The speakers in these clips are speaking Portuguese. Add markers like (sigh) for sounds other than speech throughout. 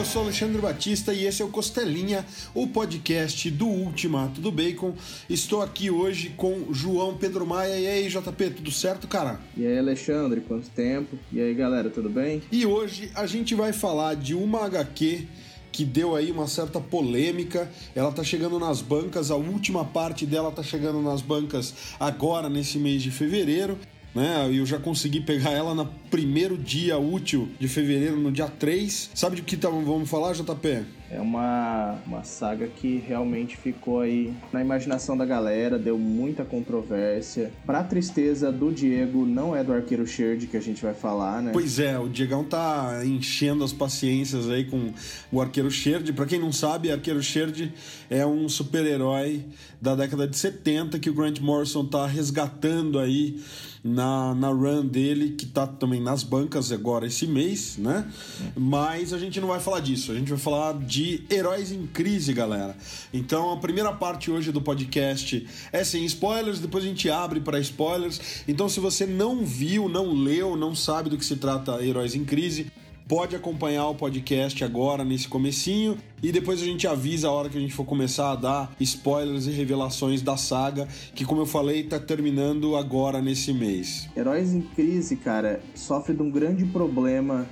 eu sou Alexandre Batista e esse é o Costelinha, o podcast do Ultimato do Bacon. Estou aqui hoje com João Pedro Maia. E aí, JP, tudo certo, cara? E aí, Alexandre, quanto tempo? E aí, galera, tudo bem? E hoje a gente vai falar de uma HQ que deu aí uma certa polêmica. Ela tá chegando nas bancas, a última parte dela tá chegando nas bancas agora nesse mês de fevereiro né? Eu já consegui pegar ela no primeiro dia útil de fevereiro, no dia 3. Sabe de que tá, vamos falar, JP? É uma, uma saga que realmente ficou aí na imaginação da galera, deu muita controvérsia. Pra tristeza do Diego, não é do Arqueiro Sherd que a gente vai falar, né? Pois é, o Diegão tá enchendo as paciências aí com o Arqueiro Sherd. Pra quem não sabe, Arqueiro Sherd é um super-herói da década de 70 que o Grant Morrison tá resgatando aí na, na run dele, que tá também nas bancas agora esse mês, né? Mas a gente não vai falar disso, a gente vai falar de heróis em crise, galera. Então a primeira parte hoje do podcast é sem spoilers, depois a gente abre para spoilers. Então se você não viu, não leu, não sabe do que se trata Heróis em Crise, pode acompanhar o podcast agora nesse comecinho e depois a gente avisa a hora que a gente for começar a dar spoilers e revelações da saga, que como eu falei, tá terminando agora nesse mês. Heróis em Crise, cara, sofre de um grande problema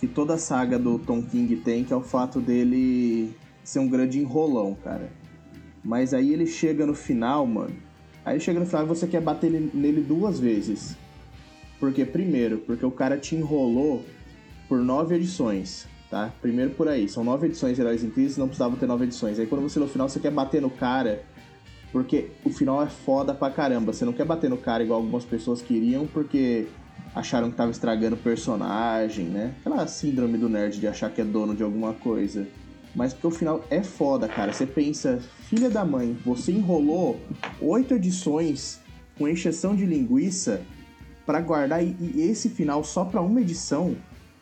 que toda a saga do Tom King tem, que é o fato dele ser um grande enrolão, cara. Mas aí ele chega no final, mano. Aí chega no final e você quer bater nele duas vezes. Porque, primeiro, porque o cara te enrolou por nove edições, tá? Primeiro por aí, são nove edições de Heróis em Crise, não precisava ter nove edições. Aí quando você no final você quer bater no cara, porque o final é foda pra caramba. Você não quer bater no cara igual algumas pessoas queriam, porque acharam que tava estragando o personagem, né? Aquela síndrome do nerd de achar que é dono de alguma coisa. Mas porque o final é foda, cara. Você pensa, filha da mãe, você enrolou oito edições com encheção de linguiça para guardar e esse final só para uma edição.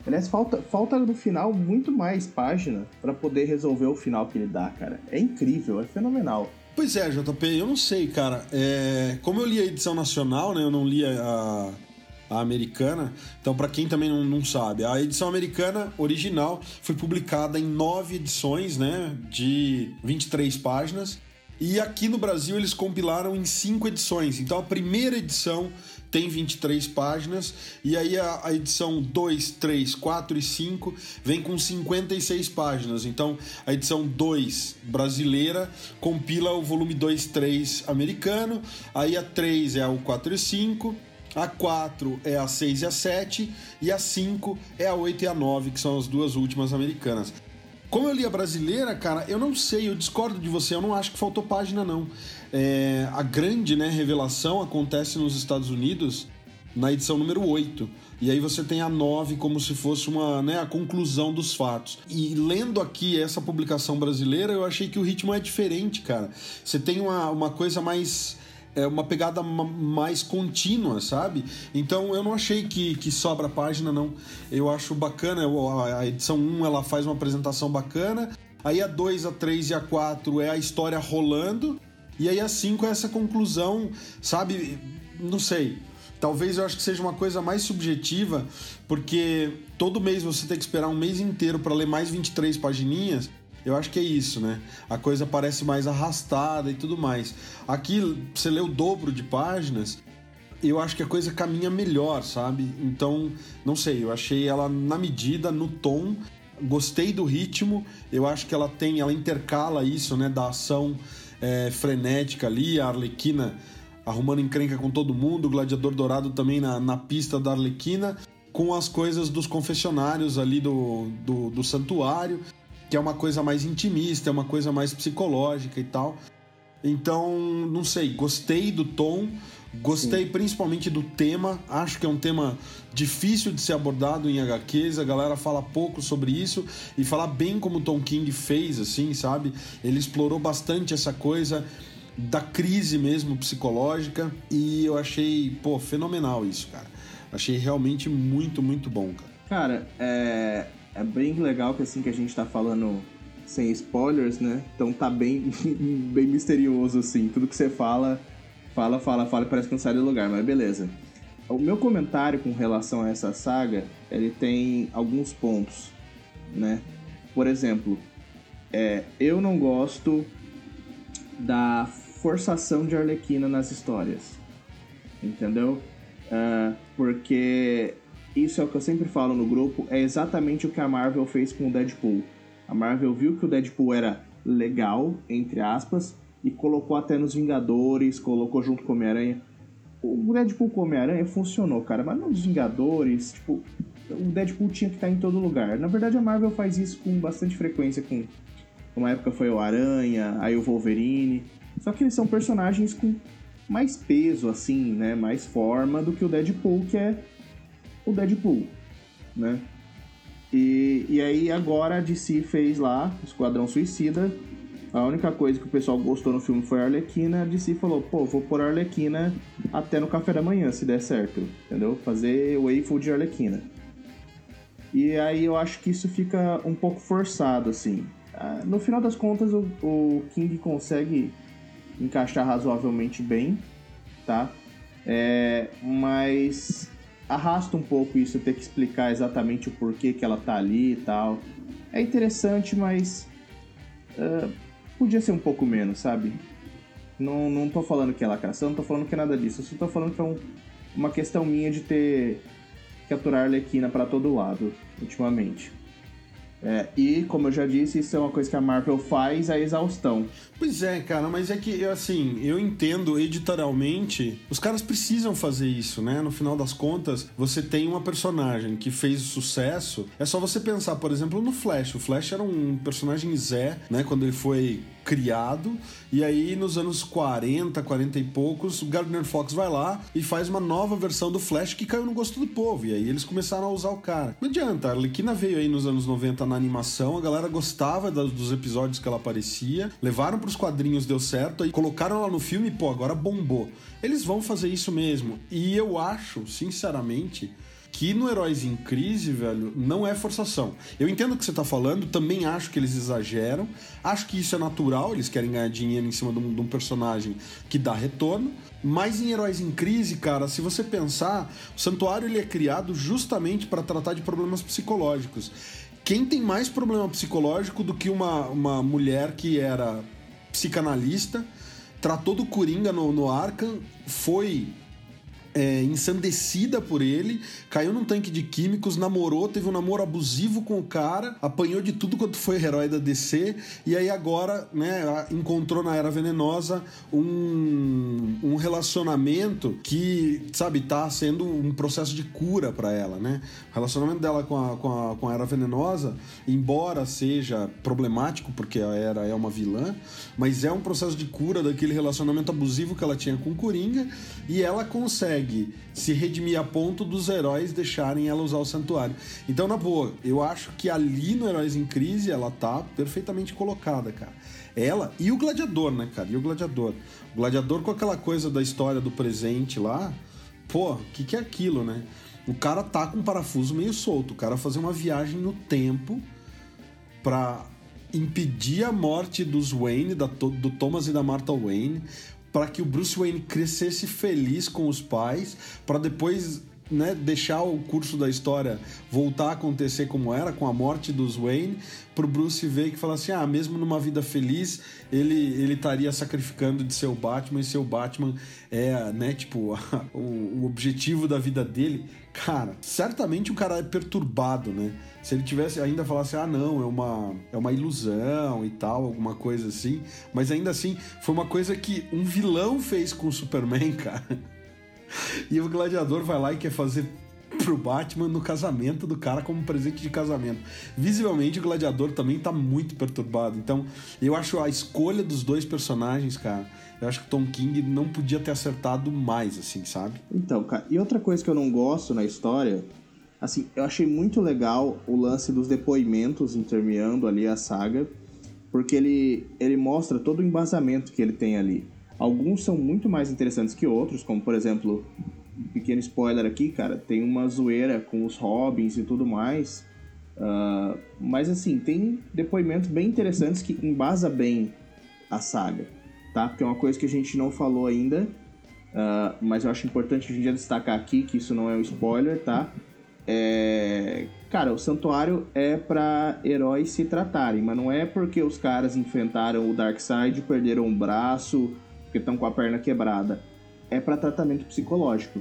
Aliás, falta, falta no final muito mais página para poder resolver o final que ele dá, cara. É incrível, é fenomenal. Pois é, JP, eu não sei, cara. É... Como eu li a edição nacional, né? Eu não li a, a americana. Então, para quem também não, não, sabe, a edição americana original foi publicada em nove edições, né? De 23 páginas. E aqui no Brasil eles compilaram em cinco edições. Então a primeira edição tem 23 páginas, e aí a, a, edição 2, 3, 4 e 5 vem com 56 páginas. Então a edição 2 brasileira compila o volume 2, 3 americano, aí a 3 é o 4 e 5. A 4 é a 6 e a 7, e a 5 é a 8 e a 9, que são as duas últimas americanas. Como eu li a brasileira, cara, eu não sei, eu discordo de você, eu não acho que faltou página, não. É, a grande né, revelação acontece nos Estados Unidos na edição número 8. E aí você tem a 9 como se fosse uma, né, a conclusão dos fatos. E lendo aqui essa publicação brasileira, eu achei que o ritmo é diferente, cara. Você tem uma, uma coisa mais é uma pegada mais contínua, sabe? Então eu não achei que, que sobra página, não. Eu acho bacana, a edição 1 ela faz uma apresentação bacana, aí a 2, a 3 e a 4 é a história rolando, e aí a 5 é essa conclusão, sabe? Não sei. Talvez eu acho que seja uma coisa mais subjetiva, porque todo mês você tem que esperar um mês inteiro para ler mais 23 pagininhas. Eu acho que é isso, né? A coisa parece mais arrastada e tudo mais. Aqui, você lê o dobro de páginas, eu acho que a coisa caminha melhor, sabe? Então, não sei, eu achei ela na medida, no tom, gostei do ritmo, eu acho que ela tem, ela intercala isso, né, da ação é, frenética ali, a Arlequina arrumando encrenca com todo mundo, o Gladiador Dourado também na, na pista da Arlequina, com as coisas dos confessionários ali do, do, do santuário que é uma coisa mais intimista, é uma coisa mais psicológica e tal. Então, não sei, gostei do tom, gostei Sim. principalmente do tema, acho que é um tema difícil de ser abordado em HQs, a galera fala pouco sobre isso e falar bem como o Tom King fez, assim, sabe? Ele explorou bastante essa coisa da crise mesmo psicológica e eu achei, pô, fenomenal isso, cara. Achei realmente muito, muito bom, cara. Cara, é, é bem legal que assim que a gente tá falando sem spoilers, né? Então tá bem, (laughs) bem misterioso, assim. Tudo que você fala, fala, fala, fala parece que não sai do lugar, mas beleza. O meu comentário com relação a essa saga, ele tem alguns pontos, né? por exemplo, é, eu não gosto da forçação de Arlequina nas histórias. Entendeu? Uh, porque isso é o que eu sempre falo no grupo, é exatamente o que a Marvel fez com o Deadpool. A Marvel viu que o Deadpool era legal, entre aspas, e colocou até nos Vingadores, colocou junto com o Homem-Aranha. O Deadpool com o Homem-Aranha funcionou, cara, mas nos Vingadores, tipo, o Deadpool tinha que estar em todo lugar. Na verdade, a Marvel faz isso com bastante frequência, com uma época foi o Aranha, aí o Wolverine. Só que eles são personagens com mais peso, assim, né? Mais forma do que o Deadpool, que é o Deadpool, né? E, e aí agora a DC fez lá, Esquadrão Suicida. A única coisa que o pessoal gostou no filme foi a Arlequina. A DC falou, pô, vou pôr a Arlequina até no café da manhã, se der certo. Entendeu? Fazer o waffle de Arlequina. E aí eu acho que isso fica um pouco forçado, assim. Ah, no final das contas, o, o King consegue encaixar razoavelmente bem, tá? É, mas arrasta um pouco isso, ter que explicar exatamente o porquê que ela tá ali e tal. É interessante, mas uh, podia ser um pouco menos, sabe? Não, não tô falando que é lacração, não tô falando que é nada disso. Eu só tô falando que é um, uma questão minha de ter capturar a Arlequina para todo lado, ultimamente. É, e, como eu já disse, isso é uma coisa que a Marvel faz a exaustão. Pois é, cara, mas é que, assim, eu entendo editorialmente, os caras precisam fazer isso, né? No final das contas, você tem uma personagem que fez sucesso, é só você pensar, por exemplo, no Flash. O Flash era um personagem Zé, né? Quando ele foi criado. E aí, nos anos 40, 40 e poucos, o Gardner Fox vai lá e faz uma nova versão do Flash que caiu no gosto do povo. E aí eles começaram a usar o cara. Não adianta, a Arlequina veio aí nos anos 90 na animação, a galera gostava dos episódios que ela aparecia, levaram pros quadrinhos, deu certo, aí colocaram ela no filme e, pô, agora bombou. Eles vão fazer isso mesmo. E eu acho, sinceramente, que no Heróis em Crise, velho, não é forçação. Eu entendo o que você tá falando, também acho que eles exageram, acho que isso é natural, eles querem ganhar dinheiro em cima de um, de um personagem que dá retorno, mas em Heróis em Crise, cara, se você pensar, o Santuário ele é criado justamente para tratar de problemas psicológicos. Quem tem mais problema psicológico do que uma, uma mulher que era psicanalista, tratou do Coringa no, no Arkham, foi é, ensandecida por ele, caiu num tanque de químicos, namorou, teve um namoro abusivo com o cara, apanhou de tudo quanto foi herói da DC, e aí agora, né, encontrou na Era Venenosa um, um relacionamento que, sabe, tá sendo um processo de cura para ela, né? O relacionamento dela com a, com, a, com a Era Venenosa, embora seja problemático, porque a Era é uma vilã, mas é um processo de cura daquele relacionamento abusivo que ela tinha com o Coringa, e ela consegue consegue se redimir a ponto dos heróis deixarem ela usar o santuário. Então, na boa, eu acho que ali no Heróis em Crise ela tá perfeitamente colocada, cara. Ela e o Gladiador, né, cara? E o Gladiador. O Gladiador com aquela coisa da história do presente lá. Pô, o que, que é aquilo, né? O cara tá com um parafuso meio solto. O cara fazer uma viagem no tempo pra impedir a morte dos Wayne, da, do Thomas e da Martha Wayne, para que o Bruce Wayne crescesse feliz com os pais, para depois né, deixar o curso da história voltar a acontecer como era, com a morte dos Wayne, pro Bruce ver que fala assim: ah, mesmo numa vida feliz, ele ele estaria sacrificando de ser o Batman, e ser o Batman é, né, tipo, a, (laughs) o, o objetivo da vida dele. Cara, certamente o cara é perturbado, né? Se ele tivesse ainda falasse, ah, não, é uma, é uma ilusão e tal, alguma coisa assim. Mas ainda assim, foi uma coisa que um vilão fez com o Superman, (laughs) cara. (laughs) E o gladiador vai lá e quer fazer pro Batman no casamento do cara como presente de casamento. Visivelmente o gladiador também tá muito perturbado. Então, eu acho a escolha dos dois personagens, cara, eu acho que Tom King não podia ter acertado mais, assim, sabe? Então, cara, e outra coisa que eu não gosto na história, assim, eu achei muito legal o lance dos depoimentos intermeando ali a saga, porque ele, ele mostra todo o embasamento que ele tem ali. Alguns são muito mais interessantes que outros, como por exemplo, um pequeno spoiler aqui, cara, tem uma zoeira com os Robins e tudo mais. Uh, mas assim, tem depoimentos bem interessantes que embasa bem a saga, tá? Porque é uma coisa que a gente não falou ainda, uh, mas eu acho importante a gente destacar aqui que isso não é um spoiler, tá? é... Cara, o santuário é para heróis se tratarem, mas não é porque os caras enfrentaram o Darkseid, perderam um braço, porque estão com a perna quebrada. É para tratamento psicológico,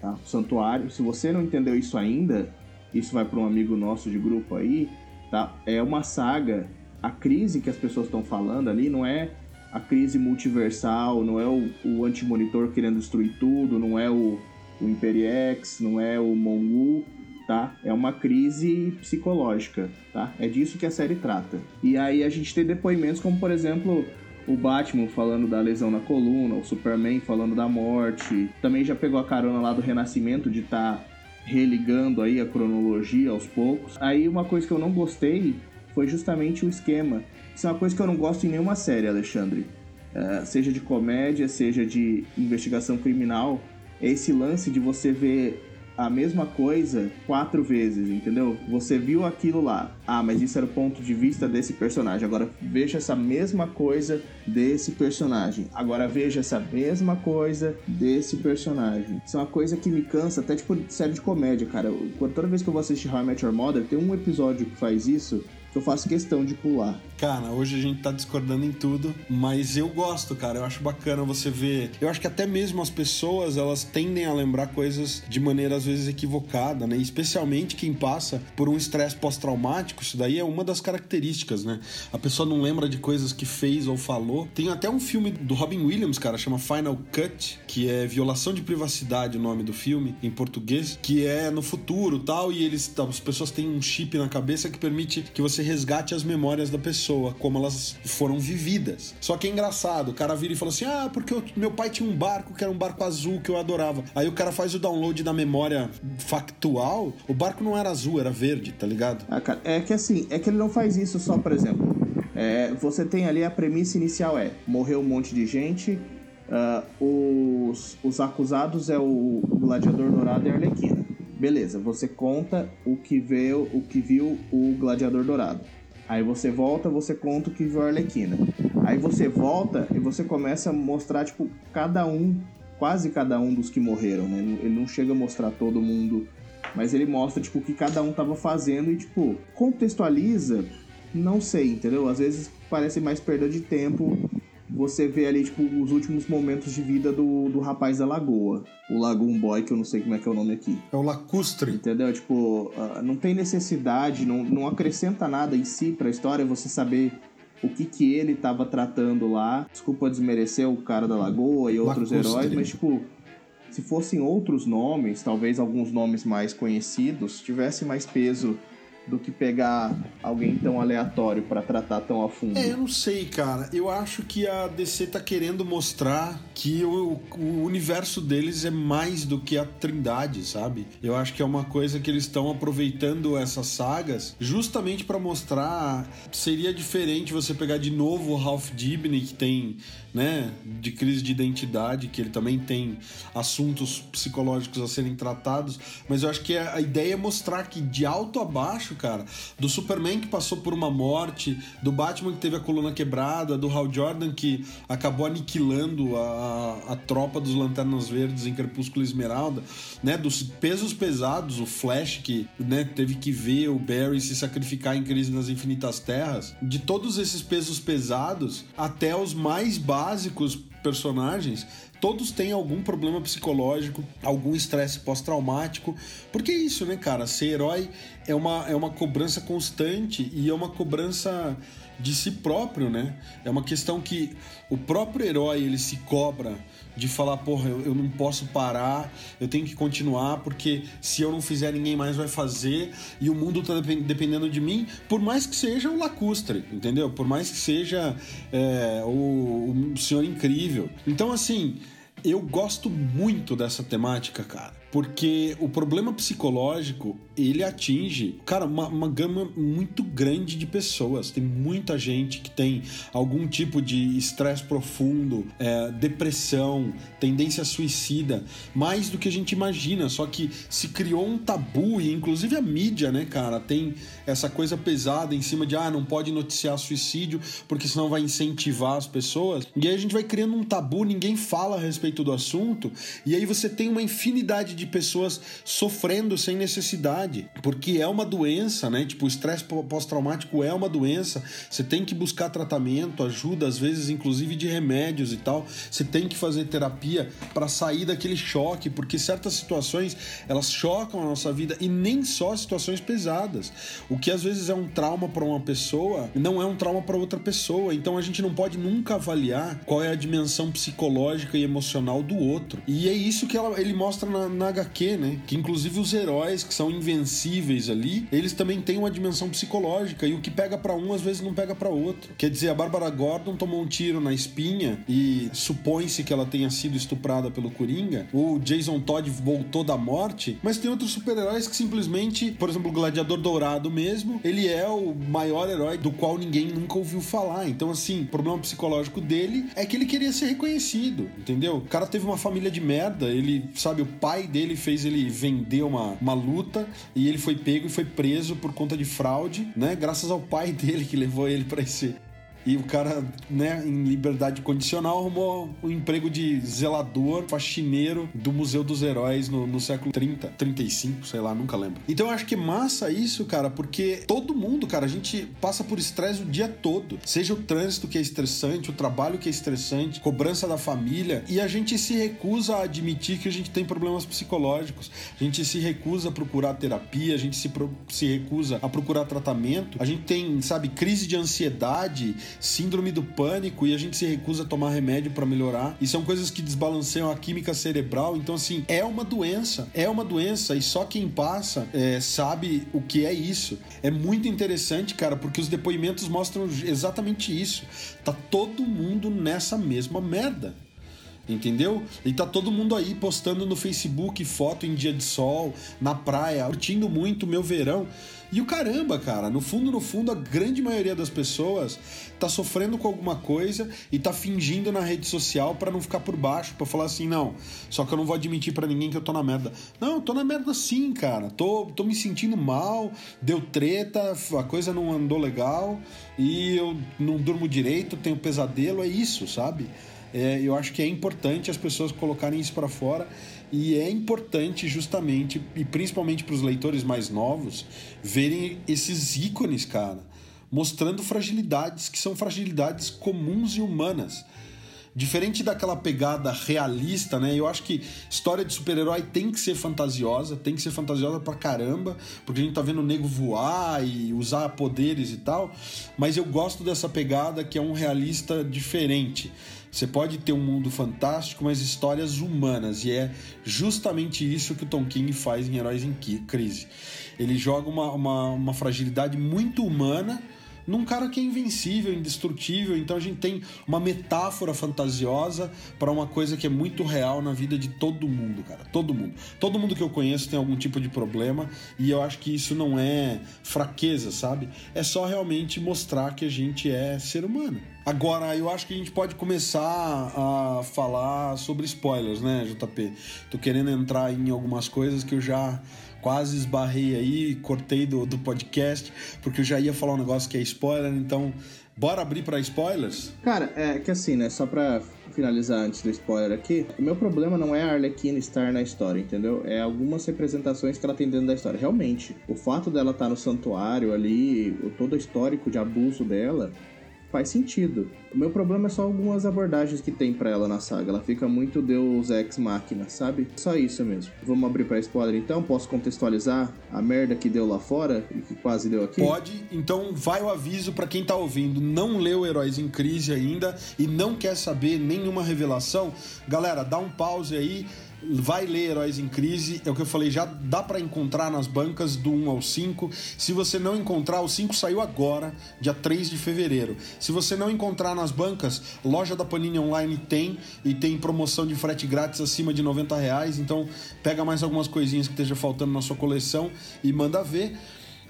tá? O santuário, se você não entendeu isso ainda, isso vai para um amigo nosso de grupo aí, tá? É uma saga. A crise que as pessoas estão falando ali não é a crise multiversal, não é o, o anti-monitor querendo destruir tudo, não é o, o Imperiex, não é o Mongu, tá? É uma crise psicológica, tá? É disso que a série trata. E aí a gente tem depoimentos como, por exemplo, o Batman falando da lesão na coluna, o Superman falando da morte. Também já pegou a carona lá do Renascimento de estar tá religando aí a cronologia aos poucos. Aí uma coisa que eu não gostei foi justamente o esquema isso é uma coisa que eu não gosto em nenhuma série, Alexandre. Uh, seja de comédia, seja de investigação criminal. É esse lance de você ver a mesma coisa quatro vezes, entendeu? Você viu aquilo lá. Ah, mas isso era o ponto de vista desse personagem. Agora veja essa mesma coisa desse personagem. Agora veja essa mesma coisa desse personagem. Isso é uma coisa que me cansa, até tipo série de comédia, cara. Toda vez que eu vou assistir How I Met Your Mother, tem um episódio que faz isso que eu faço questão de pular. Cara, hoje a gente tá discordando em tudo, mas eu gosto, cara. Eu acho bacana você ver. Eu acho que até mesmo as pessoas, elas tendem a lembrar coisas de maneira às vezes equivocada, né? Especialmente quem passa por um estresse pós-traumático, isso daí é uma das características, né? A pessoa não lembra de coisas que fez ou falou. Tem até um filme do Robin Williams, cara, chama Final Cut, que é Violação de Privacidade, o nome do filme, em português, que é no futuro tal, e eles, as pessoas têm um chip na cabeça que permite que você resgate as memórias da pessoa, como elas foram vividas. Só que é engraçado, o cara vira e fala assim: ah, porque eu, meu pai tinha um barco que era um barco azul que eu adorava. Aí o cara faz o download da memória factual, o barco não era azul, era verde, tá ligado? Ah, cara, é que assim, é que ele não faz isso só, por exemplo. É, você tem ali a premissa inicial é morreu um monte de gente, uh, os, os acusados é o, o gladiador dourado e a Arlequina. Beleza, você conta o que viu, o que viu o Gladiador Dourado. Aí você volta, você conta o que viu a Arlequina. Aí você volta e você começa a mostrar, tipo, cada um, quase cada um dos que morreram, né? Ele não chega a mostrar todo mundo, mas ele mostra, tipo, o que cada um tava fazendo e, tipo, contextualiza, não sei, entendeu? Às vezes parece mais perda de tempo você vê ali, tipo, os últimos momentos de vida do, do rapaz da lagoa. O Lagoon Boy, que eu não sei como é que é o nome aqui. É o lacustre. Entendeu? Tipo, uh, não tem necessidade, não, não acrescenta nada em si pra história você saber o que que ele tava tratando lá. Desculpa desmerecer o cara da lagoa e outros lacustre. heróis, mas, tipo, se fossem outros nomes, talvez alguns nomes mais conhecidos, tivesse mais peso do que pegar alguém tão aleatório para tratar tão a fundo. É, eu não sei, cara. Eu acho que a DC tá querendo mostrar que o, o universo deles é mais do que a Trindade, sabe? Eu acho que é uma coisa que eles estão aproveitando essas sagas justamente para mostrar seria diferente você pegar de novo o Ralph Dibny que tem, né, de crise de identidade, que ele também tem assuntos psicológicos a serem tratados, mas eu acho que a ideia é mostrar que de alto a baixo cara. Do Superman que passou por uma morte, do Batman que teve a coluna quebrada, do Hal Jordan que acabou aniquilando a, a tropa dos Lanternas Verdes em Crepúsculo Esmeralda, né? Dos pesos pesados, o Flash que né, teve que ver o Barry se sacrificar em Crise nas Infinitas Terras. De todos esses pesos pesados até os mais básicos personagens, todos têm algum problema psicológico, algum estresse pós-traumático. Porque é isso, né, cara? Ser herói é uma, é uma cobrança constante e é uma cobrança de si próprio, né? É uma questão que o próprio herói ele se cobra de falar, porra, eu, eu, não posso parar, eu tenho que continuar, porque se eu não fizer, ninguém mais vai fazer, e o mundo tá dependendo de mim, por mais que seja o lacustre, entendeu? Por mais que seja é, o, o senhor incrível. Então, assim, eu gosto muito dessa temática, cara. Porque o problema psicológico, ele atinge, cara, uma, uma gama muito grande de pessoas. Tem muita gente que tem algum tipo de estresse profundo, é, depressão, tendência suicida, mais do que a gente imagina. Só que se criou um tabu, e inclusive a mídia, né, cara, tem essa coisa pesada em cima de, ah, não pode noticiar suicídio, porque senão vai incentivar as pessoas. E aí a gente vai criando um tabu, ninguém fala a respeito do assunto, e aí você tem uma infinidade de pessoas sofrendo sem necessidade, porque é uma doença, né? Tipo, o estresse pós-traumático é uma doença. Você tem que buscar tratamento, ajuda, às vezes, inclusive de remédios e tal. Você tem que fazer terapia para sair daquele choque, porque certas situações elas chocam a nossa vida e nem só situações pesadas. O que às vezes é um trauma para uma pessoa não é um trauma para outra pessoa. Então a gente não pode nunca avaliar qual é a dimensão psicológica e emocional do outro. E é isso que ela, ele mostra na, na HQ, né? Que inclusive os heróis que são invencíveis ali, eles também têm uma dimensão psicológica e o que pega para um às vezes não pega para outro. Quer dizer, a Bárbara Gordon tomou um tiro na espinha e supõe-se que ela tenha sido estuprada pelo Coringa. O Jason Todd voltou da morte, mas tem outros super-heróis que simplesmente, por exemplo, o Gladiador Dourado mesmo, ele é o maior herói do qual ninguém nunca ouviu falar. Então, assim, o problema psicológico dele é que ele queria ser reconhecido, entendeu? O cara teve uma família de merda, ele, sabe, o pai dele fez ele vender uma, uma luta e ele foi pego e foi preso por conta de fraude, né? Graças ao pai (laughs) dele que levou ele para esse e o cara, né, em liberdade condicional, arrumou um emprego de zelador, faxineiro do Museu dos Heróis no, no século 30, 35, sei lá, nunca lembro. Então eu acho que massa isso, cara, porque todo mundo, cara, a gente passa por estresse o dia todo. Seja o trânsito que é estressante, o trabalho que é estressante, cobrança da família, e a gente se recusa a admitir que a gente tem problemas psicológicos. A gente se recusa a procurar terapia, a gente se, se recusa a procurar tratamento. A gente tem, sabe, crise de ansiedade, síndrome do pânico e a gente se recusa a tomar remédio para melhorar. E são coisas que desbalanceiam a química cerebral. Então, assim, é uma doença. É uma doença e só quem passa é, sabe o que é isso. É muito interessante, cara, porque os depoimentos mostram exatamente isso. Tá todo mundo nessa mesma merda entendeu? E tá todo mundo aí postando no Facebook foto em dia de sol, na praia, curtindo muito o meu verão. E o caramba, cara, no fundo, no fundo, a grande maioria das pessoas tá sofrendo com alguma coisa e tá fingindo na rede social para não ficar por baixo, para falar assim, não, só que eu não vou admitir para ninguém que eu tô na merda. Não, tô na merda sim, cara. Tô, tô me sentindo mal, deu treta, a coisa não andou legal e eu não durmo direito, tenho pesadelo, é isso, sabe? É, eu acho que é importante as pessoas colocarem isso para fora e é importante justamente e principalmente para os leitores mais novos verem esses ícones, cara, mostrando fragilidades que são fragilidades comuns e humanas. Diferente daquela pegada realista, né? Eu acho que história de super-herói tem que ser fantasiosa, tem que ser fantasiosa pra caramba, porque a gente tá vendo o nego voar e usar poderes e tal, mas eu gosto dessa pegada que é um realista diferente. Você pode ter um mundo fantástico, mas histórias humanas, e é justamente isso que o Tom King faz em Heróis em Crise. Ele joga uma, uma, uma fragilidade muito humana num cara que é invencível, indestrutível. Então a gente tem uma metáfora fantasiosa para uma coisa que é muito real na vida de todo mundo, cara. Todo mundo. Todo mundo que eu conheço tem algum tipo de problema e eu acho que isso não é fraqueza, sabe? É só realmente mostrar que a gente é ser humano. Agora, eu acho que a gente pode começar a falar sobre spoilers, né, JP? Tô querendo entrar em algumas coisas que eu já quase esbarrei aí, cortei do, do podcast, porque eu já ia falar um negócio que é spoiler, então bora abrir para spoilers? Cara, é que assim, né, só pra finalizar antes do spoiler aqui, o meu problema não é a Arlequina estar na história, entendeu? É algumas representações que ela tem dentro da história. Realmente, o fato dela estar no santuário ali, todo o histórico de abuso dela, faz sentido. O meu problema é só algumas abordagens que tem para ela na saga. Ela fica muito Deus Ex Machina, sabe? Só isso mesmo. Vamos abrir para spoiler então? Posso contextualizar a merda que deu lá fora e que quase deu aqui? Pode. Então vai o aviso para quem tá ouvindo, não leu Heróis em Crise ainda e não quer saber nenhuma revelação. Galera, dá um pause aí vai ler Heróis em Crise, é o que eu falei, já dá para encontrar nas bancas do 1 ao 5. Se você não encontrar, o 5 saiu agora, dia 3 de fevereiro. Se você não encontrar nas bancas, loja da Panini Online tem e tem promoção de frete grátis acima de 90 reais. Então pega mais algumas coisinhas que esteja faltando na sua coleção e manda ver.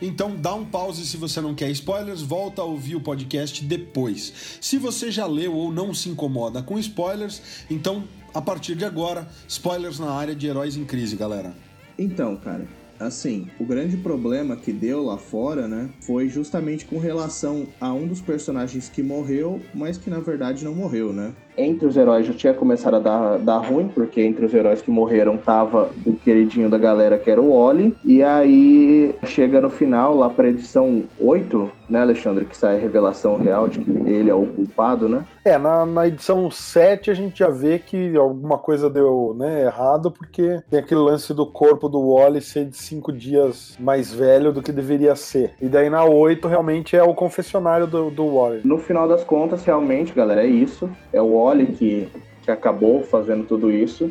Então dá um pause se você não quer spoilers, volta a ouvir o podcast depois. Se você já leu ou não se incomoda com spoilers, então a partir de agora, spoilers na área de heróis em crise, galera. Então, cara, assim, o grande problema que deu lá fora, né, foi justamente com relação a um dos personagens que morreu, mas que na verdade não morreu, né? Entre os heróis já tinha começado a dar, dar ruim, porque entre os heróis que morreram tava o queridinho da galera que era o Wally, e aí chega no final, lá pra edição 8, né, Alexandre, que sai a revelação real de que ele é o culpado, né? É, na, na edição 7 a gente já vê que alguma coisa deu né, errado, porque tem aquele lance do corpo do Wally ser de cinco dias mais velho do que deveria ser. E daí na 8 realmente é o confessionário do, do Wally. No final das contas, realmente, galera, é isso. É o Wally que, que acabou fazendo tudo isso.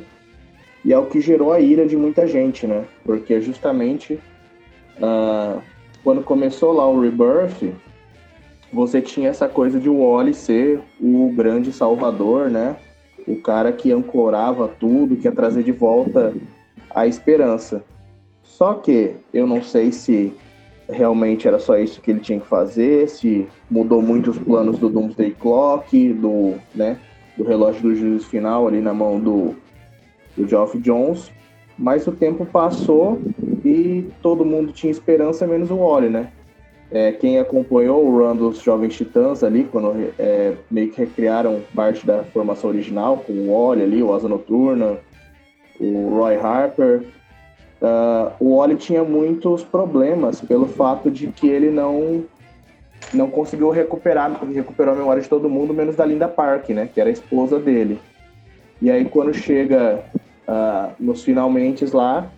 E é o que gerou a ira de muita gente, né? Porque justamente uh, quando começou lá o Rebirth, você tinha essa coisa de o Wally ser o grande salvador, né? O cara que ancorava tudo, que ia trazer de volta a esperança. Só que eu não sei se realmente era só isso que ele tinha que fazer, se mudou muito os planos do Doomsday Clock, do, né, do relógio do juízo final ali na mão do, do Geoff Jones. Mas o tempo passou e todo mundo tinha esperança, menos o Wally, né? É, quem acompanhou o run dos Jovens Titãs ali, quando é, meio que recriaram parte da formação original, com o Wally ali, o Asa Noturna, o Roy Harper, uh, o Wally tinha muitos problemas pelo fato de que ele não não conseguiu recuperar, recuperou a memória de todo mundo, menos da Linda Park, né, que era a esposa dele. E aí quando chega uh, nos finalmente lá,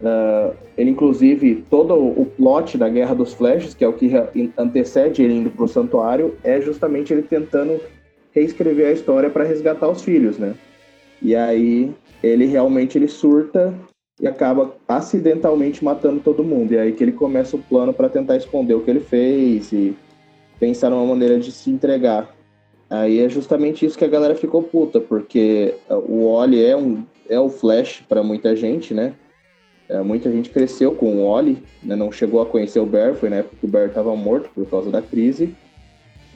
Uh, ele, inclusive, todo o plot da Guerra dos Flashes, que é o que antecede ele indo pro santuário, é justamente ele tentando reescrever a história para resgatar os filhos, né? E aí ele realmente ele surta e acaba acidentalmente matando todo mundo. E aí que ele começa o plano para tentar esconder o que ele fez e pensar numa maneira de se entregar. Aí é justamente isso que a galera ficou puta, porque o Oli é um é o Flash para muita gente, né? É, muita gente cresceu com o Oli, né, não chegou a conhecer o Bear, foi na época que o Bear estava morto por causa da crise.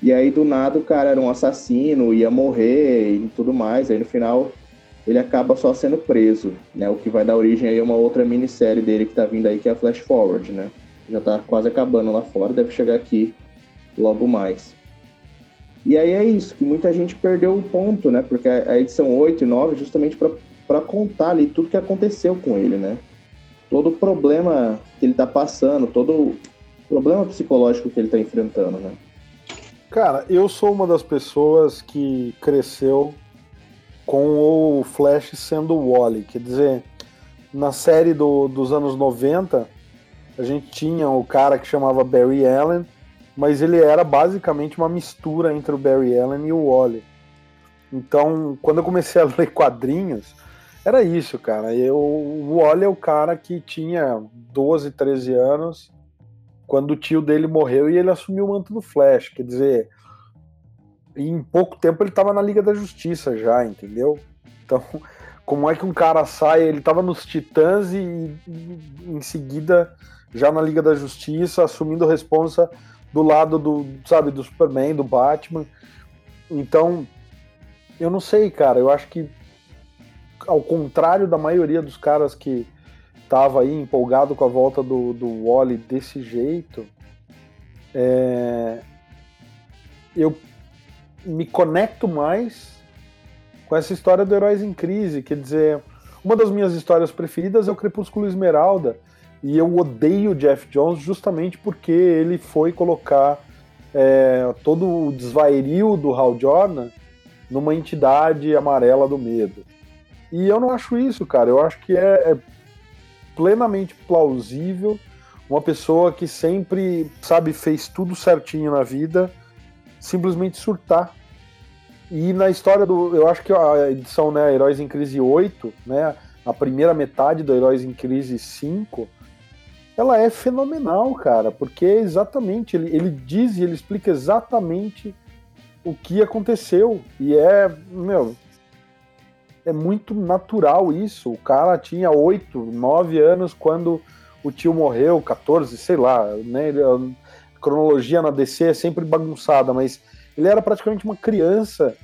E aí, do nada, o cara era um assassino, ia morrer e tudo mais. Aí, no final, ele acaba só sendo preso, né? O que vai dar origem aí a uma outra minissérie dele que tá vindo aí, que é a Flash Forward, né? Já tá quase acabando lá fora, deve chegar aqui logo mais. E aí é isso, que muita gente perdeu o ponto, né? Porque a edição 8 e 9 justamente para contar ali tudo que aconteceu com ele, né? todo o problema que ele está passando, todo o problema psicológico que ele está enfrentando, né? Cara, eu sou uma das pessoas que cresceu com o Flash sendo o Wally. Quer dizer, na série do, dos anos 90, a gente tinha o cara que chamava Barry Allen, mas ele era basicamente uma mistura entre o Barry Allen e o Wally. Então, quando eu comecei a (laughs) ler quadrinhos, era isso, cara. Eu, o Wally é o cara que tinha 12, 13 anos quando o tio dele morreu e ele assumiu o manto do Flash. Quer dizer, em pouco tempo ele estava na Liga da Justiça já, entendeu? Então, (laughs) como é que um cara sai? Ele estava nos Titãs e, e, em seguida já na Liga da Justiça, assumindo responsa do lado do, sabe, do Superman, do Batman. Então, eu não sei, cara. Eu acho que ao contrário da maioria dos caras que tava aí empolgado com a volta do, do Wally desse jeito, é, eu me conecto mais com essa história do Heróis em Crise. Quer dizer, uma das minhas histórias preferidas é o Crepúsculo Esmeralda. E eu odeio o Jeff Jones justamente porque ele foi colocar é, todo o desvairio do Hal Jordan numa entidade amarela do medo. E eu não acho isso, cara. Eu acho que é, é plenamente plausível uma pessoa que sempre, sabe, fez tudo certinho na vida, simplesmente surtar. E na história do. Eu acho que a edição, né, Heróis em Crise 8, né? A primeira metade do Heróis em Crise 5, ela é fenomenal, cara, porque é exatamente, ele, ele diz e ele explica exatamente o que aconteceu. E é, meu, é muito natural isso. O cara tinha 8, 9 anos quando o tio morreu, 14, sei lá, né? A cronologia na DC é sempre bagunçada, mas ele era praticamente uma criança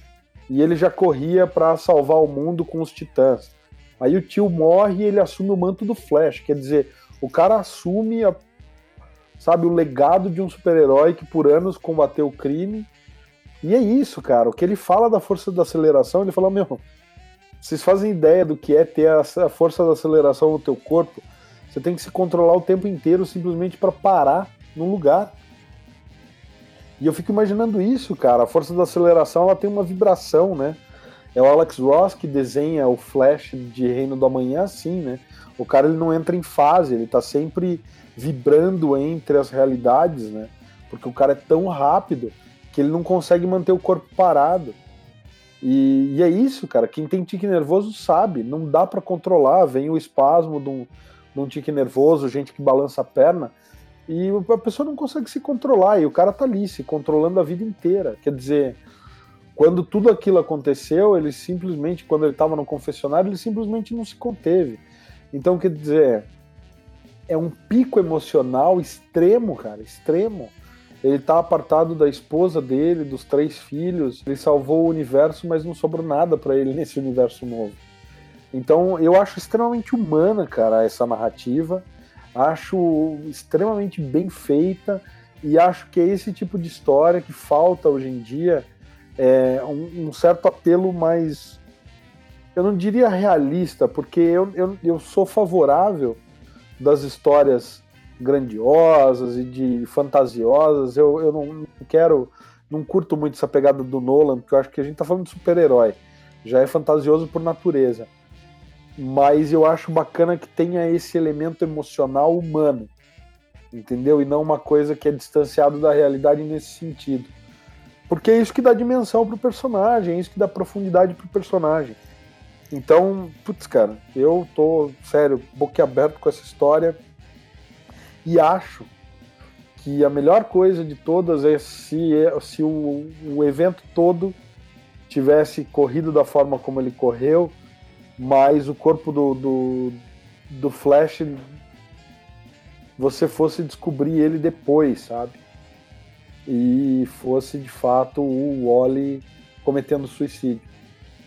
e ele já corria para salvar o mundo com os titãs. Aí o tio morre e ele assume o manto do Flash, quer dizer, O cara assume a, sabe, o legado de um super-herói que por anos combateu o crime. E é isso, cara. O que ele fala da força da aceleração, ele fala, meu, vocês fazem ideia do que é ter a força da aceleração no teu corpo? Você tem que se controlar o tempo inteiro simplesmente para parar num lugar. E eu fico imaginando isso, cara. A força da aceleração ela tem uma vibração, né? É o Alex Ross que desenha o Flash de Reino do Amanhã assim, né? O cara ele não entra em fase, ele tá sempre vibrando entre as realidades, né? Porque o cara é tão rápido que ele não consegue manter o corpo parado. E, e é isso, cara. Quem tem tique nervoso sabe, não dá para controlar. Vem o espasmo de um, de um tique nervoso, gente que balança a perna, e a pessoa não consegue se controlar. E o cara tá ali, se controlando a vida inteira. Quer dizer, quando tudo aquilo aconteceu, ele simplesmente, quando ele estava no confessionário, ele simplesmente não se conteve. Então, quer dizer, é um pico emocional extremo, cara, extremo. Ele tá apartado da esposa dele, dos três filhos. Ele salvou o universo, mas não sobrou nada para ele nesse universo novo. Então, eu acho extremamente humana, cara, essa narrativa. Acho extremamente bem feita e acho que é esse tipo de história que falta hoje em dia é, um, um, certo apelo mais. Eu não diria realista, porque eu, eu, eu sou favorável das histórias grandiosas e de fantasiosas. Eu, eu não quero. Não curto muito essa pegada do Nolan, porque eu acho que a gente tá falando de super-herói. Já é fantasioso por natureza. Mas eu acho bacana que tenha esse elemento emocional humano. Entendeu? E não uma coisa que é distanciado da realidade nesse sentido. Porque é isso que dá dimensão pro personagem, é isso que dá profundidade pro personagem. Então, putz, cara, eu tô, sério, boquiaberto com essa história e acho que a melhor coisa de todas é se, se o, o evento todo tivesse corrido da forma como ele correu, mas o corpo do, do, do Flash você fosse descobrir ele depois, sabe? e fosse de fato o Wally cometendo suicídio,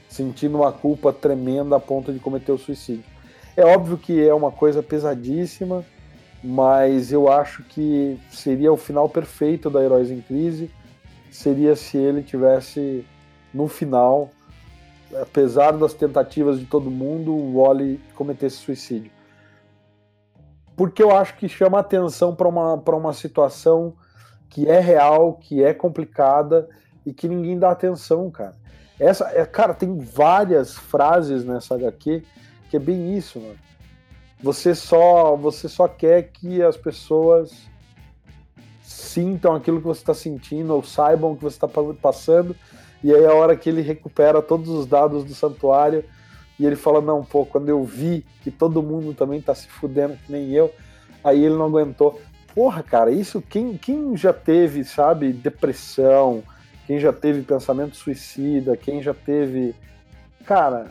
sentindo uma culpa tremenda a ponto de cometer o suicídio. É óbvio que é uma coisa pesadíssima, mas eu acho que seria o final perfeito da Heróis em Crise, seria se ele tivesse no final, apesar das tentativas de todo mundo, o Wally cometesse suicídio. Porque eu acho que chama atenção para uma, uma situação que é real, que é complicada e que ninguém dá atenção, cara. Essa, é, cara, tem várias frases nessa HQ que é bem isso, mano. Você só, você só quer que as pessoas sintam aquilo que você está sentindo ou saibam o que você está passando. E aí a hora que ele recupera todos os dados do santuário e ele fala não, pô, quando eu vi que todo mundo também está se fudendo que nem eu, aí ele não aguentou porra, cara, isso quem, quem já teve, sabe, depressão, quem já teve pensamento suicida, quem já teve. Cara,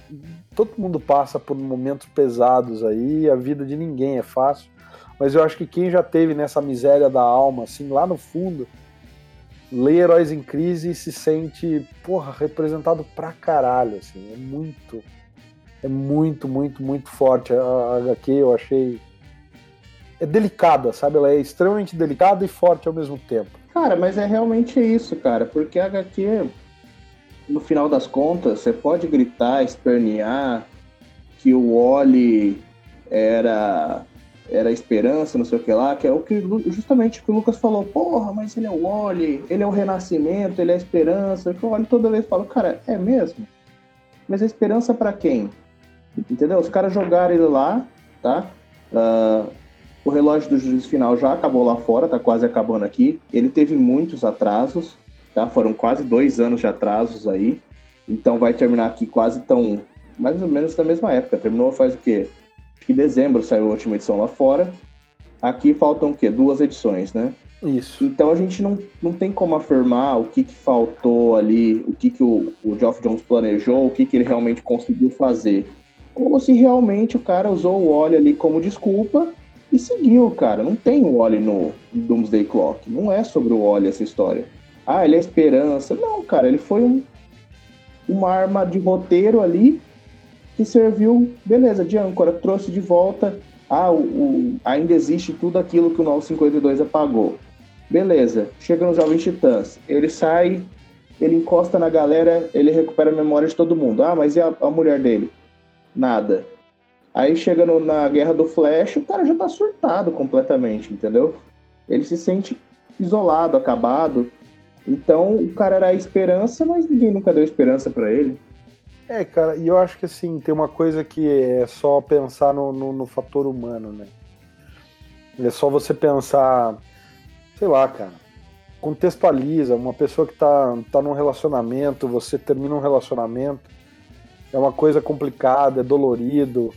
todo mundo passa por momentos pesados aí, a vida de ninguém é fácil, mas eu acho que quem já teve nessa miséria da alma, assim, lá no fundo, lê Heróis em Crise e se sente, porra, representado pra caralho, assim, é muito, é muito, muito, muito forte. A, HQ eu achei é delicada, sabe? Ela é extremamente delicada e forte ao mesmo tempo. Cara, mas é realmente isso, cara, porque a HQ, no final das contas, você pode gritar, espernear que o Wally era era esperança, não sei o que lá, que é o que justamente o que o Lucas falou, porra, mas ele é o Wally, ele é o renascimento, ele é a esperança, que o Wally toda vez fala, cara, é mesmo? Mas a esperança para quem? Entendeu? Os caras jogaram ele lá, tá? Uh, o relógio do juízo final já acabou lá fora, tá quase acabando aqui. Ele teve muitos atrasos, tá? Foram quase dois anos de atrasos aí. Então vai terminar aqui quase tão. Mais ou menos da mesma época. Terminou faz o quê? Em dezembro saiu a última edição lá fora. Aqui faltam o quê? Duas edições, né? Isso. Então a gente não, não tem como afirmar o que, que faltou ali, o que, que o, o Geoff Jones planejou, o que, que ele realmente conseguiu fazer. Ou se realmente o cara usou o óleo ali como desculpa e seguiu, cara. Não tem o Wally no Doomsday Clock. Não é sobre o Wally essa história. Ah, ele é esperança. Não, cara, ele foi um, uma arma de roteiro ali que serviu, beleza, de âncora. Trouxe de volta Ah, o, o, ainda existe tudo aquilo que o 952 apagou. Beleza, chega nos Jovens Titãs. Ele sai, ele encosta na galera, ele recupera a memória de todo mundo. Ah, mas e a, a mulher dele? Nada. Aí chega no, na Guerra do Flash, o cara já tá surtado completamente, entendeu? Ele se sente isolado, acabado. Então o cara era a esperança, mas ninguém nunca deu esperança para ele. É, cara, e eu acho que assim, tem uma coisa que é só pensar no, no, no fator humano, né? É só você pensar, sei lá, cara, contextualiza, uma pessoa que tá, tá num relacionamento, você termina um relacionamento, é uma coisa complicada, é dolorido.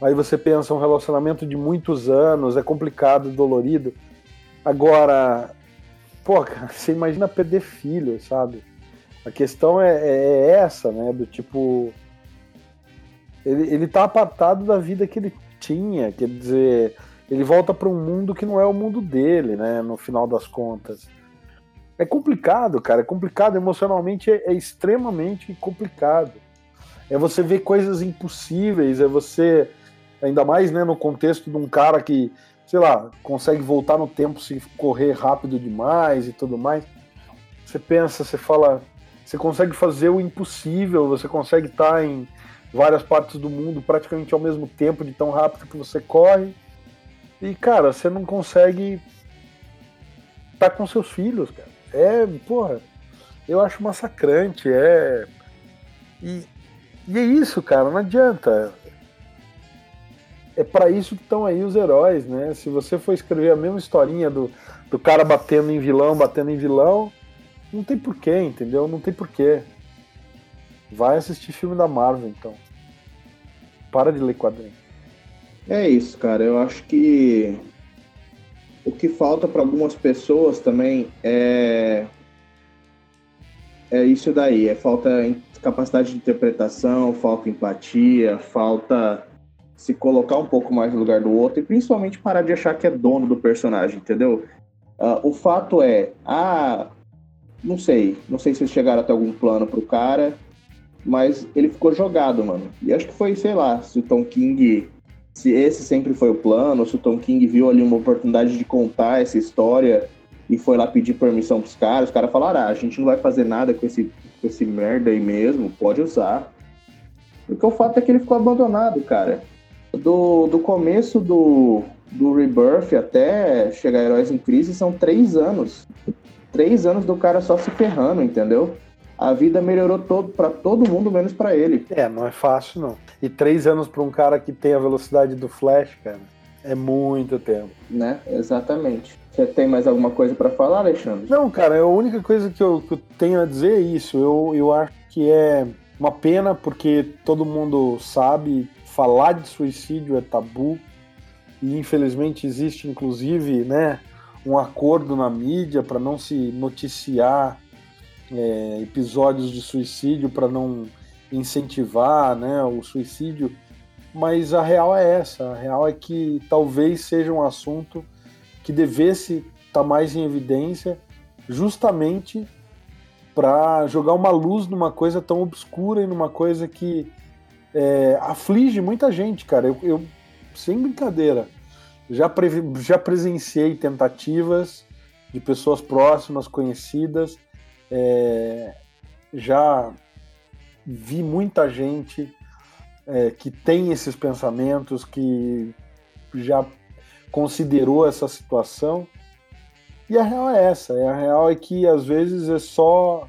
Aí você pensa um relacionamento de muitos anos, é complicado, dolorido. Agora, pô, cara, você imagina perder filho, sabe? A questão é, é, é essa, né? Do tipo. Ele, ele tá apartado da vida que ele tinha, quer dizer, ele volta para um mundo que não é o mundo dele, né? No final das contas. É complicado, cara, é complicado, emocionalmente é, é extremamente complicado. É você ver coisas impossíveis, é você, ainda mais né, no contexto de um cara que, sei lá, consegue voltar no tempo se correr rápido demais e tudo mais. Você pensa, você fala, você consegue fazer o impossível, você consegue estar em várias partes do mundo praticamente ao mesmo tempo, de tão rápido que você corre. E, cara, você não consegue estar com seus filhos, cara. É, porra, eu acho massacrante, é. E, e é isso, cara, não adianta. É para isso que estão aí os heróis, né? Se você for escrever a mesma historinha do, do cara batendo em vilão, batendo em vilão, não tem porquê, entendeu? Não tem porquê. Vai assistir filme da Marvel, então. Para de ler quadrinho. É isso, cara. Eu acho que o que falta para algumas pessoas também é é isso daí, é falta capacidade de interpretação, falta empatia, falta se colocar um pouco mais no lugar do outro e principalmente parar de achar que é dono do personagem, entendeu? Uh, o fato é, ah, não sei. Não sei se eles chegaram até algum plano pro cara. Mas ele ficou jogado, mano. E acho que foi, sei lá, se o Tom King. Se esse sempre foi o plano, se o Tom King viu ali uma oportunidade de contar essa história e foi lá pedir permissão pros caras, os caras falaram: ah, a gente não vai fazer nada com esse, com esse merda aí mesmo, pode usar. Porque o fato é que ele ficou abandonado, cara. Do, do começo do, do Rebirth até chegar Heróis em Crise são três anos três anos do cara só se ferrando, entendeu? A vida melhorou todo para todo mundo, menos para ele. É, não é fácil não. E três anos para um cara que tem a velocidade do Flash, cara, é muito tempo. Né? Exatamente. Você tem mais alguma coisa para falar, Alexandre? Não, cara, a única coisa que eu, que eu tenho a dizer é isso. Eu, eu acho que é uma pena porque todo mundo sabe falar de suicídio é tabu e infelizmente existe inclusive, né, um acordo na mídia para não se noticiar é, episódios de suicídio, para não incentivar né, o suicídio. Mas a real é essa: a real é que talvez seja um assunto que devesse estar tá mais em evidência, justamente para jogar uma luz numa coisa tão obscura e numa coisa que é, aflige muita gente, cara. Eu, eu sem brincadeira já, já presenciei tentativas de pessoas próximas, conhecidas, é, já vi muita gente é, que tem esses pensamentos, que já considerou essa situação. E a real é essa: a real é que às vezes é só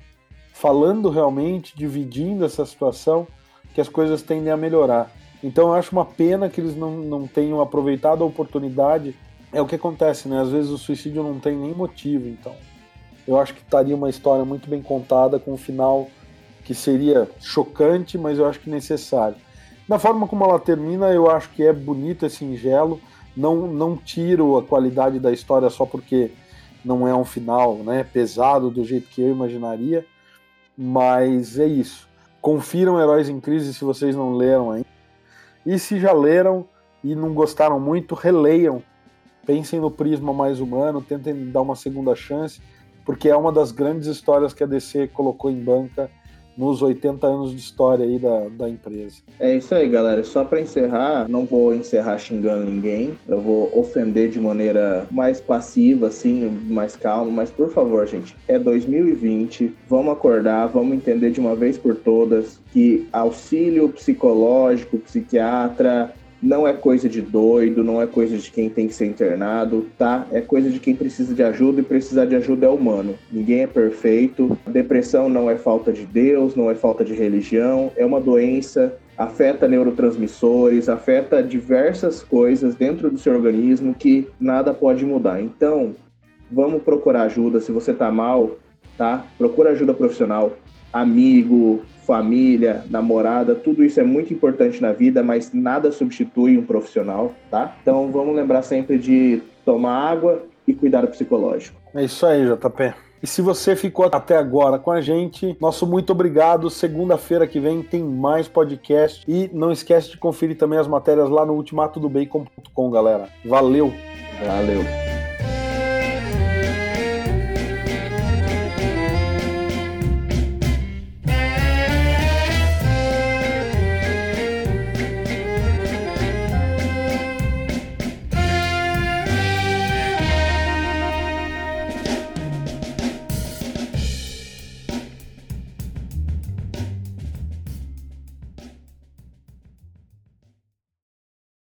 falando realmente, dividindo essa situação, que as coisas tendem a melhorar. Então eu acho uma pena que eles não, não tenham aproveitado a oportunidade. É o que acontece, né? Às vezes o suicídio não tem nem motivo, então. Eu acho que estaria uma história muito bem contada, com um final que seria chocante, mas eu acho que necessário. Da forma como ela termina, eu acho que é bonito, é singelo. Não, não tiro a qualidade da história só porque não é um final né, pesado do jeito que eu imaginaria. Mas é isso. Confiram Heróis em Crise se vocês não leram ainda. E se já leram e não gostaram muito, releiam. Pensem no prisma mais humano, tentem dar uma segunda chance, porque é uma das grandes histórias que a DC colocou em banca nos 80 anos de história aí da, da empresa. É isso aí, galera. Só para encerrar, não vou encerrar xingando ninguém, eu vou ofender de maneira mais passiva, assim, mais calma, mas por favor, gente, é 2020, vamos acordar, vamos entender de uma vez por todas que auxílio psicológico, psiquiatra, não é coisa de doido, não é coisa de quem tem que ser internado, tá? É coisa de quem precisa de ajuda e precisar de ajuda é humano. Ninguém é perfeito. Depressão não é falta de Deus, não é falta de religião, é uma doença afeta neurotransmissores, afeta diversas coisas dentro do seu organismo que nada pode mudar. Então, vamos procurar ajuda. Se você tá mal, tá? Procura ajuda profissional, amigo, família, namorada, tudo isso é muito importante na vida, mas nada substitui um profissional, tá? Então vamos lembrar sempre de tomar água e cuidar do psicológico. É isso aí, JP. E se você ficou até agora com a gente, nosso muito obrigado. Segunda-feira que vem tem mais podcast. E não esquece de conferir também as matérias lá no ultimatodobacon.com, galera. Valeu! Valeu!